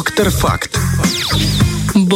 Доктор Факт.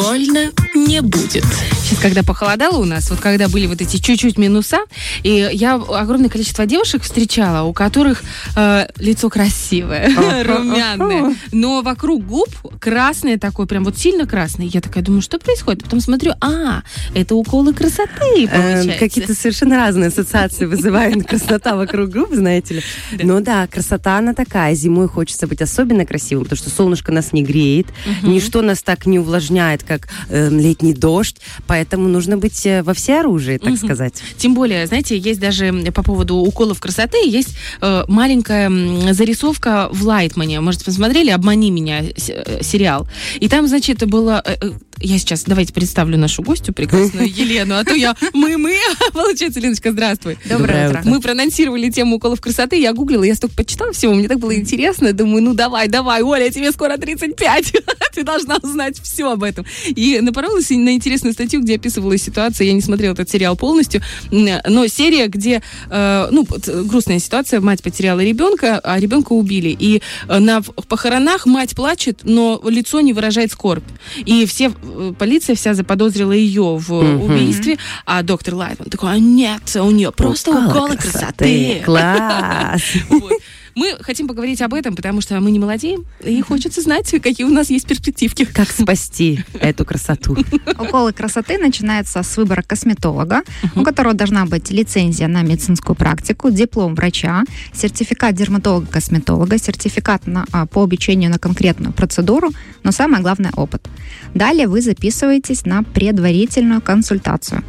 Больно не будет. Сейчас, когда похолодало у нас, вот когда были вот эти чуть-чуть минуса, и я огромное количество девушек встречала, у которых э, лицо красивое, румяное, но вокруг губ красное такое, прям вот сильно красное. Я такая думаю, что происходит? Потом смотрю, а, это уколы красоты, Эм, получается. Какие-то совершенно разные ассоциации вызывает красота вокруг губ, знаете ли. Ну да, красота она такая. Зимой хочется быть особенно красивым, потому что солнышко нас не греет, ничто нас так не увлажняет, как э, летний дождь. Поэтому нужно быть э, во всеоружии, так сказать. Тем более, знаете, есть даже по поводу уколов красоты, есть э, маленькая зарисовка в Лайтмане. Может, посмотрели «Обмани меня» э, сериал. И там, значит, было... э, э, я сейчас, давайте представлю нашу гостью прекрасную Елену, а то я мы-мы. Получается, Леночка, здравствуй. Доброе утро. Мы проанонсировали тему уколов красоты, я гуглила, я столько почитала всего, мне так было интересно, думаю, ну давай, давай, Оля, тебе скоро 35, ты должна узнать все об этом. И напоролась на интересную статью, где описывалась ситуация, я не смотрела этот сериал полностью, но серия, где, э, ну, грустная ситуация, мать потеряла ребенка, а ребенка убили, и э, на в- похоронах мать плачет, но лицо не выражает скорбь. И все, полиция вся заподозрила ее в убийстве, а доктор Лайтман такой, а нет, у нее просто уколы красоты. Класс. Вот. Мы хотим поговорить об этом, потому что мы не молодеем, и хочется знать, какие у нас есть перспективки. Как спасти эту красоту? Уколы красоты начинаются с выбора косметолога, у которого должна быть лицензия на медицинскую практику, диплом врача, сертификат дерматолога-косметолога, сертификат на, а, по обучению на конкретную процедуру, но самое главное – опыт. Далее вы записываетесь на предварительную консультацию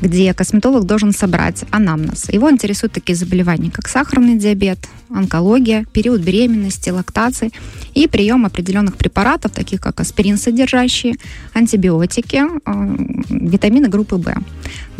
где косметолог должен собрать анамнез. Его интересуют такие заболевания, как сахарный диабет, онкология, период беременности, лактации и прием определенных препаратов, таких как аспирин содержащие, антибиотики, э, витамины группы В.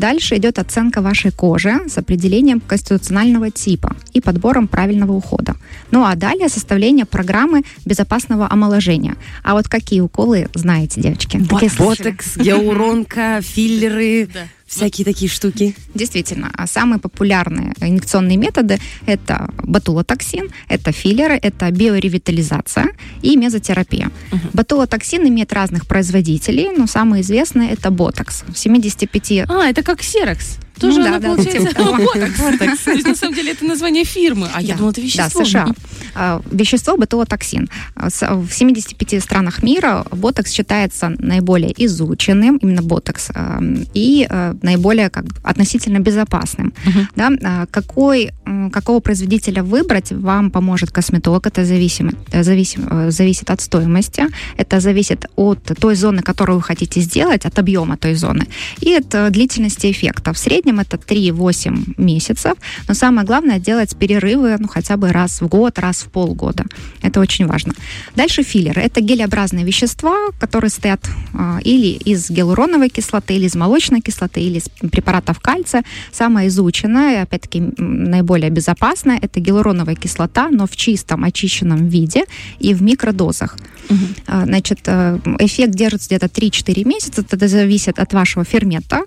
Дальше идет оценка вашей кожи с определением конституционального типа и подбором правильного ухода. Ну а далее составление программы безопасного омоложения. А вот какие уколы знаете, девочки? Слышали? Ботокс, гиалуронка, филлеры, Да. всякие такие штуки. Действительно, а самые популярные инъекционные методы – это ботулотоксин, это филлеры, это биоревитализация и мезотерапия. Ботулотоксин имеет разных производителей, но самый известный – это ботокс. В 75 А, это как Ксерокс. Тоже Ну да, да, получается, типа ботокс. То есть, на самом деле, это название фирмы, а я думала, это вещество. Да, США. А, Вещество ботулотоксин. А, с- В 75 странах мира ботокс считается наиболее изученным, именно ботокс, а, и а, наиболее как бы, относительно безопасным. Да? А, Какой, какого производителя выбрать, вам поможет косметолог. Это зависимо, э, зависим, э, зависит от стоимости, это зависит от той зоны, которую вы хотите сделать, от объема той зоны, и от э, длительности эффекта. В среднем это 3-8 месяцев, но самое главное делать перерывы ну, хотя бы раз в год, раз в полгода. Это очень важно. Дальше филлеры. Это гелеобразные вещества, которые стоят а, или из гиалуроновой кислоты, или из молочной кислоты, или из препаратов кальция. Самое изученное, опять-таки наиболее безопасное, это гиалуроновая кислота, но в чистом, очищенном виде и в микродозах. А, Значит, э, эффект держится где-то 3-4 месяца. Это зависит от вашего фермента,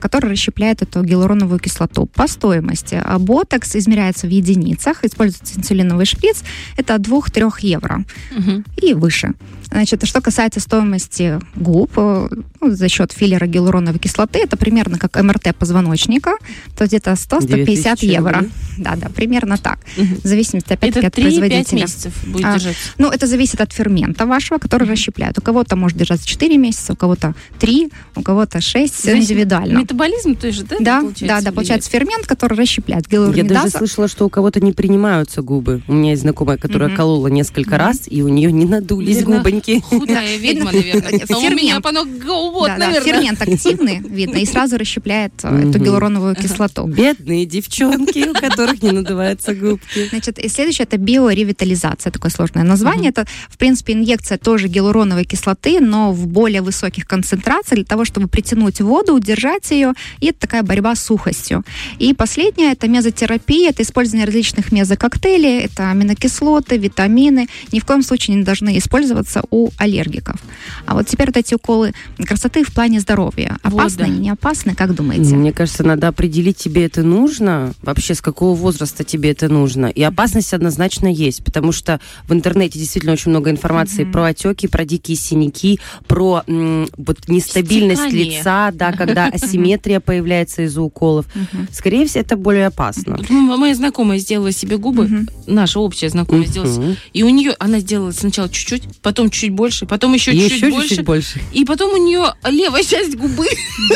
который расщепляет эту гиалуроновую кислоту. По стоимости а, ботокс измеряется в единицах, используется инсулиновый шприц. Это от 2-3 евро Мгм. и выше. Значит, что касается стоимости губ, э, ну, за счет филлера гиалуроновой кислоты, это примерно как МРТ позвоночника, то где-то 100-150 2000 евро. рублей. Да, да, примерно так. Мгм. В зависимости, опять-таки, Это от 3-5 производителя. месяцев будет А, держаться. Ну, это зависит от фермента вашего, который расщепляет. У кого-то может держаться 4 месяца, у кого-то 3, у кого-то 6, все Зависит- индивидуально. Метаболизм тоже, да? Да, получается, да, да, получается фермент, который расщепляет Я даже слышала, что у кого-то не принимаются губы. У меня есть знакомая, которая Мгм. колола несколько Мгм. раз, и у нее не надулись Видно, губоньки. Худая ведьма, наверное. А У Фермент. меня по вот, Да, да, наверное. фермент активный, видно, и сразу расщепляет э, эту гиалуроновую кислоту. Бедные девчонки, у которых не надуваются губки. Значит, и следующее это биоревитализация, такое сложное название. Это, в принципе, инъекция тоже гиалуроновой кислоты, но в более высоких концентрациях для того, чтобы притянуть воду, удержать поддержать ее, и это такая борьба с сухостью. И последнее – это мезотерапия, это использование различных мезококтейлей, это аминокислоты, витамины. Ни в коем случае не должны использоваться у аллергиков. А вот теперь вот эти уколы красоты в плане здоровья. Опасны, вот, да. не опасны, как думаете? Мне кажется, надо определить, тебе это нужно, вообще с какого возраста тебе это нужно. И опасность однозначно есть, потому что в интернете действительно очень много информации mm-hmm. про отеки, про дикие синяки, про м, вот нестабильность Стекание. лица, да, когда асимметрия появляется из-за уколов. Скорее всего, это более опасно. Моя знакомая сделала себе губы, наша общая знакомая сделала, и у нее она сделала сначала чуть-чуть, потом чуть больше, потом еще чуть-чуть больше, больше, и потом у нее левая часть губы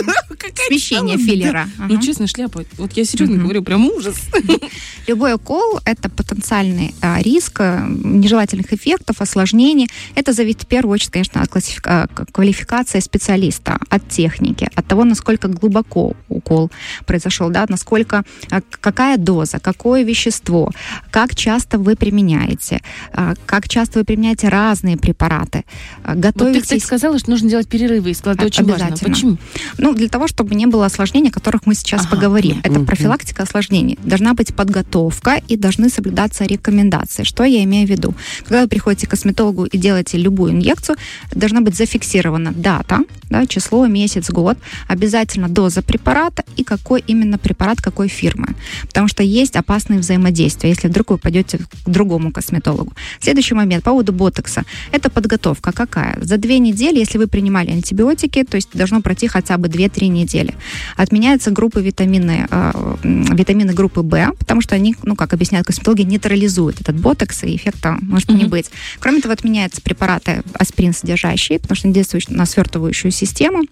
смещение филлера. Ну честно, шляпа. Вот я серьезно говорю, прям ужас. Любой укол это потенциальный а, риск а, нежелательных эффектов, осложнений. Это зависит в первую очередь, конечно, от классифика- квалификации специалиста, от техники, от того, насколько глубоко укол произошел, да, насколько, а, какая доза, какое вещество, как часто вы применяете, а, как часто вы применяете разные препараты. Готовитесь... Вот ты, кстати, сказала, что нужно делать перерывы, и это очень важно. Почему? Ну, для того, чтобы не было осложнений, о которых мы сейчас ага. поговорим. Это профилактика осложнений. Должна быть подготовка и должны соблюдаться рекомендации. Что я имею в виду? Когда вы приходите к косметологу и делаете любую инъекцию, должна быть зафиксирована дата, да, число, месяц, год, обязательно доза препарата и какой именно препарат какой фирмы. Потому что есть опасные взаимодействия, если вдруг вы пойдете к другому косметологу. Следующий момент по поводу ботокса. Это подготовка какая? За две недели, если вы принимали антибиотики, то есть должно пройти хотя бы 2-3 недели. Отменяются группы витамины, э, витамины группы В, потому что они, ну, как объясняют косметологи, нейтрализуют этот ботокс, и эффекта может mm-hmm. не быть. Кроме того, отменяются препараты аспирин содержащие, потому что они действуют на свертывающую систему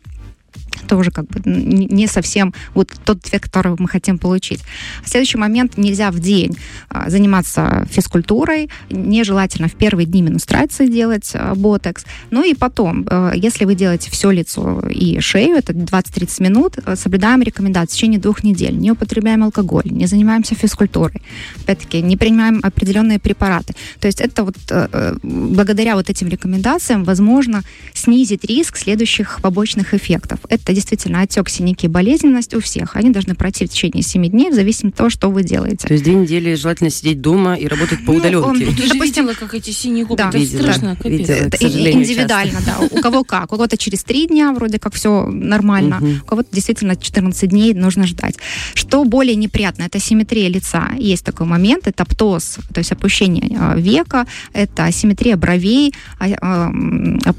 тоже как бы не совсем вот тот эффект, который мы хотим получить. Следующий момент нельзя в день а, заниматься физкультурой, нежелательно в первые дни менструации делать а, ботекс. Ну и потом, а, если вы делаете все лицо и шею, это 20-30 минут, соблюдаем рекомендации в течение двух недель, не употребляем алкоголь, не занимаемся физкультурой, опять-таки не принимаем определенные препараты. То есть это вот благодаря вот этим рекомендациям возможно снизить риск следующих побочных эффектов. Это действительно отек, синяки, болезненность у всех. Они должны пройти в течение 7 дней, в зависимости от того, что вы делаете. То есть две недели желательно сидеть дома и работать по удаленке. Ну, он, Ты же видела, как эти синие губы? Да. Это видела, страшно, капец. Видела, это индивидуально, часто. да. У кого как. У кого-то через 3 дня вроде как все нормально. Угу. У кого-то действительно 14 дней нужно ждать. Что более неприятно, это симметрия лица. Есть такой момент, это птоз, то есть опущение а, века, это асимметрия бровей, а, а,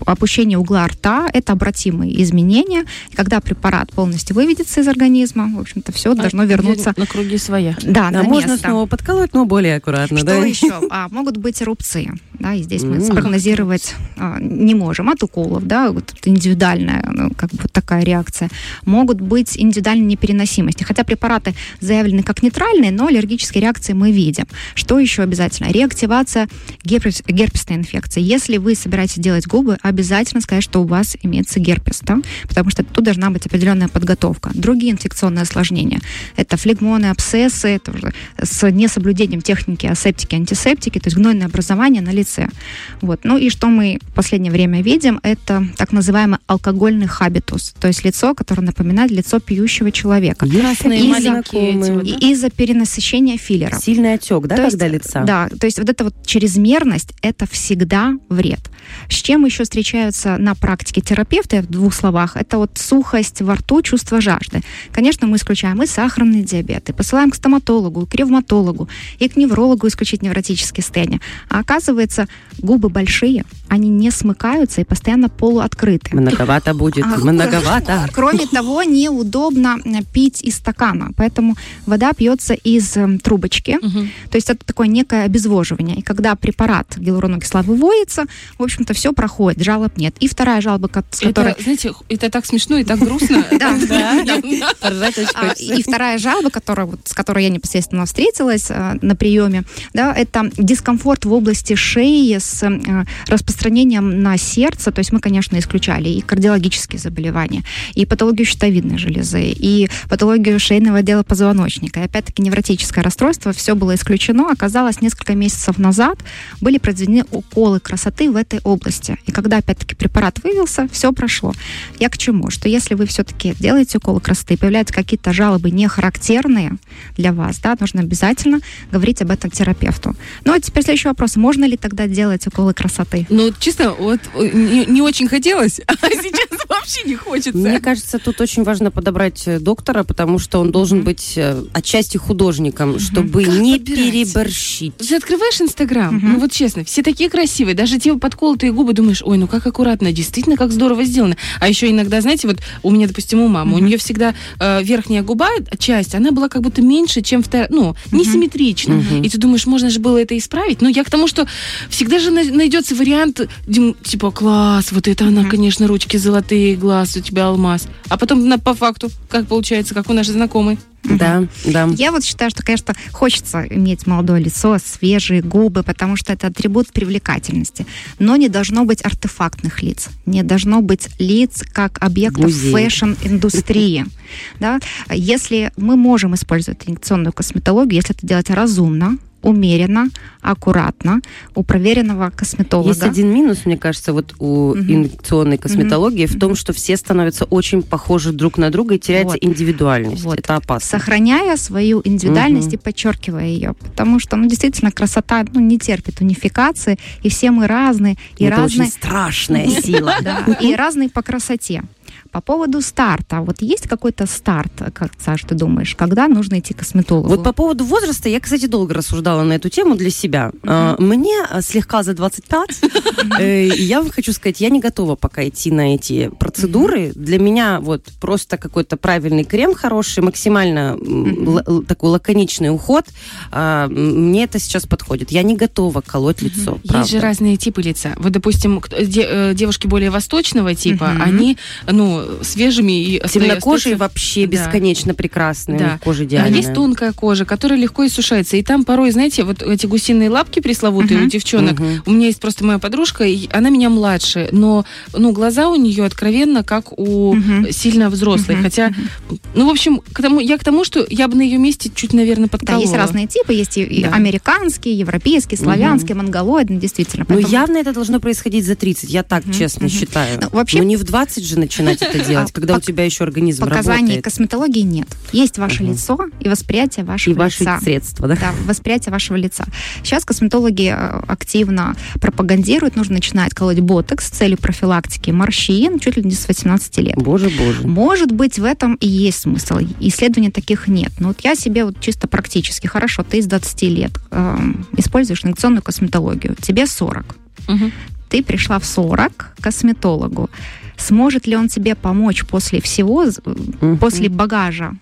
опущение угла рта, это обратимые изменения. Когда когда препарат полностью выведется из организма, в общем-то, все а должно вернуться... На круги своя. Да, да на можно место. снова подколоть, но более аккуратно, Что да? еще? А, могут быть рубцы, да, и здесь мы mm. спрогнозировать а, не можем от уколов, да, вот индивидуальная, ну, как бы вот такая реакция. Могут быть индивидуальные непереносимости, хотя препараты заявлены как нейтральные, но аллергические реакции мы видим. Что еще обязательно? Реактивация герпес, герпесной инфекции. Если вы собираетесь делать губы, обязательно сказать, что у вас имеется герпес, да, потому что тут должна быть определенная подготовка. Другие инфекционные осложнения – это флегмоны, абсцессы, это уже с несоблюдением техники асептики, антисептики, то есть гнойное образование на лице. Вот. Ну и что мы в последнее время видим, это так называемый алкогольный хабитус, то есть лицо, которое напоминает лицо пьющего человека. Красные из-за, из-за перенасыщения филлера. Сильный отек, да, то когда есть, лица? Да, то есть вот эта вот чрезмерность – это всегда вред. С чем еще встречаются на практике терапевты, в двух словах, это вот сухость во рту, чувство жажды. Конечно, мы исключаем и сахарный диабет, и посылаем к стоматологу, к ревматологу, и к неврологу исключить невротические состояния. А оказывается, губы большие, они не смыкаются и постоянно полуоткрыты. Многовато будет, а, многовато. Кроме того, неудобно пить из стакана, поэтому вода пьется из э, трубочки, угу. то есть это такое некое обезвоживание. И когда препарат гиалуроновой кислоты выводится, в общем-то, все проходит, жалоб нет. И вторая жалоба, с которой... Это, знаете, это так смешно и так грустно. Да, а, И вторая жалоба, с которой я непосредственно встретилась э, на приеме, да, это дискомфорт в области шеи с э, распространением на сердце. То есть мы, конечно, исключали и кардиологические заболевания, и патологию щитовидной железы, и патологию шейного отдела позвоночника. И опять-таки невротическое расстройство, все было исключено. Оказалось, несколько месяцев назад были произведены уколы красоты в этой области. И когда, опять-таки, препарат вывелся, все прошло. Я к чему? Что если если вы все-таки делаете уколы красоты, появляются какие-то жалобы не характерные для вас, да, нужно обязательно говорить об этом терапевту. Ну, а теперь следующий вопрос. Можно ли тогда делать уколы красоты? Ну, честно, вот не, не очень хотелось, а сейчас вообще не хочется. Мне кажется, тут очень важно подобрать э, доктора, потому что он должен быть э, отчасти художником, чтобы как не подбирать? переборщить. Ты открываешь Инстаграм, ну вот честно, все такие красивые, даже те подколотые губы, думаешь, ой, ну как аккуратно, действительно, как здорово сделано. А еще иногда, знаете, вот у меня, допустим, у мамы, у нее всегда э, верхняя губа, часть, она была как будто меньше, чем вторая, ну, несимметрично. И ты думаешь, можно же было это исправить. Но я к тому, что всегда же найдется вариант, типа, класс, вот это она, конечно, ручки золотые, глаз у тебя алмаз. А потом на, по факту, как получается, как у нашей знакомой. Да, да. Я вот считаю, что, конечно, хочется иметь молодое лицо, свежие губы, потому что это атрибут привлекательности. Но не должно быть артефактных лиц. Не должно быть лиц как объектов фэшн-индустрии. Да? Если мы можем использовать инъекционную косметологию, если это делать разумно, умеренно, аккуратно, у проверенного косметолога. Есть один минус, мне кажется, вот у угу. инъекционной косметологии угу. в том, что все становятся очень похожи друг на друга и теряется вот. индивидуальность. Вот. Это опасно. Сохраняя свою индивидуальность угу. и подчеркивая ее. Потому что, ну, действительно, красота ну, не терпит унификации, и все мы разные. И Это разные... очень страшная сила. И разные по красоте. По поводу старта, вот есть какой-то старт, как, Саш, ты думаешь, когда нужно идти к косметологу? Вот по поводу возраста, я, кстати, долго рассуждала на эту тему для себя. Uh-huh. Мне а, слегка за 25, э, я вам хочу сказать, я не готова пока идти на эти процедуры. Для меня вот просто какой-то правильный крем хороший, максимально такой лаконичный уход, а, мне это сейчас подходит. Я не готова колоть лицо. Есть же разные типы лица. Вот, допустим, э, девушки более восточного типа, они, ну, свежими и Темнокожие вообще да. бесконечно прекрасные. Да. Кожа идеальная. А есть тонкая кожа, которая легко иссушается. И там порой, знаете, вот эти гусиные лапки пресловутые uh-huh. у девчонок. Uh-huh. У меня есть просто моя подружка, и она меня младше, но ну, глаза у нее откровенно как у uh-huh. сильно взрослой. Uh-huh. Хотя, ну, в общем, к тому, я к тому, что я бы на ее месте чуть, наверное, подколола. Да, есть разные типы. Есть и да. американские, европейские, славянские, uh-huh. монголоидные, действительно. Поэтому... Но явно это должно происходить за 30, я так uh-huh. честно uh-huh. считаю. Ну, вообще... Но не в 20 же начинать это делать, а, когда у тебя еще организм Показаний косметологии нет. Есть ваше лицо и восприятие вашего лица. И ваши средства, да? Да, восприятие вашего лица. Сейчас косметологи э, активно пропагандируют, нужно начинать колоть ботокс с целью профилактики морщин чуть ли не с 18 лет. Боже, боже. Может быть, в этом и есть смысл. Исследований таких нет. Но вот я себе вот чисто практически, хорошо, ты из 20 лет э, используешь инъекционную косметологию, тебе 40. Угу. Ты пришла в 40 к косметологу. Сможет ли он тебе помочь после всего, mm-hmm. после багажа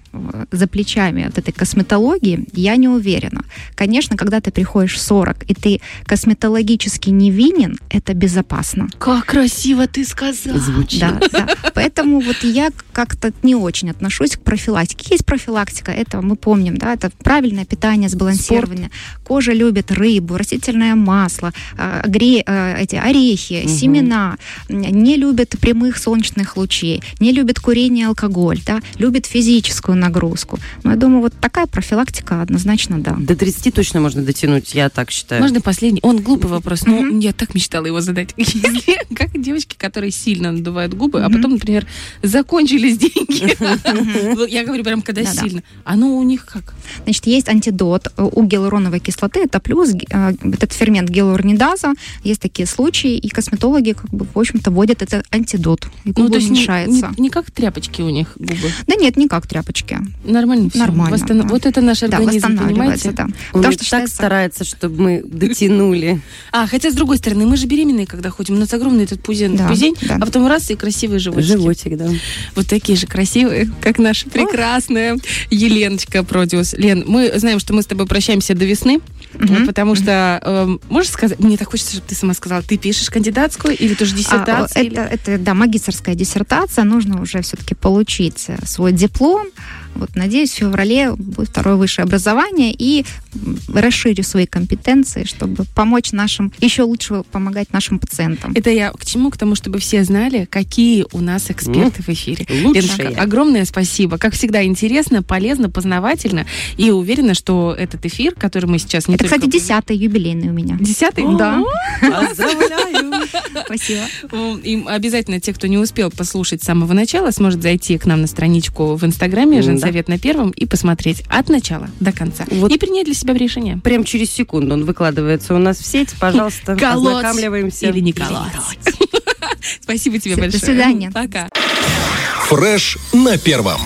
за плечами от этой косметологии, я не уверена. Конечно, когда ты приходишь в 40, и ты косметологически невинен, это безопасно. Как красиво ты сказала. Звучит. Да, да. Поэтому вот я как-то не очень отношусь к профилактике. Есть профилактика, это мы помним, да, это правильное питание, сбалансирование. Спорт. Кожа любит рыбу, растительное масло, а, гре, а, эти орехи, угу. семена. Не любит прямых солнечных лучей, не любит курение, алкоголь, да, любит физическую нагрузку. Но я думаю, вот такая профилактика однозначно да. До 30 точно можно дотянуть, я так считаю. Можно последний? Он глупый вопрос, но mm-hmm. я так мечтала его задать. Если, как девочки, которые сильно надувают губы, mm-hmm. а потом, например, закончились деньги. Я говорю прям, когда сильно. Оно у них как? Значит, есть антидот у гиалуроновой кислоты, это плюс, э, этот фермент гиалуронидаза. Есть такие случаи, и косметологи, как бы, в общем-то, вводят этот антидот. И губы ну, то есть уменьшается. Не, не как тряпочки у них губы? Да нет, не как тряпочки порядке. Нормально все. Нормально. Восстан... Да. Вот это наш организм, да, понимаете? Да. Он Потому что так считается... старается, чтобы мы дотянули. А, хотя, с другой стороны, мы же беременные, когда ходим. У нас огромный этот пузень, да, пузень да. а потом раз и красивые животики. Животик, да. Вот такие же красивые, как наша прекрасная Еленочка Продиус. Лен, мы знаем, что мы с тобой прощаемся до весны, угу. потому что, э, можешь сказать, мне так хочется, чтобы ты сама сказала, ты пишешь кандидатскую или тоже диссертацию? А, или... это, это, да, магистрская диссертация, нужно уже все-таки получить свой диплом, вот, надеюсь, в феврале будет второе высшее образование, и расширю свои компетенции, чтобы помочь нашим, еще лучше помогать нашим пациентам. Это я к чему? К тому, чтобы все знали, какие у нас эксперты в эфире. Лучшие. Ленка, огромное спасибо. Как всегда, интересно, полезно, познавательно. И уверена, что этот эфир, который мы сейчас не Это, только... кстати, десятый юбилейный у меня. Десятый? Да. Поздравляю! Спасибо. И обязательно те, кто не успел послушать с самого начала, сможет зайти к нам на страничку в Инстаграме «Женсовет на первом» и посмотреть от начала до конца. И принять для себя решение. Прям через секунду он выкладывается у нас в сеть. Пожалуйста, Колоть ознакомливаемся. или не колоть. Спасибо тебе Всё, до большое. свидания. Пока. Фреш на первом.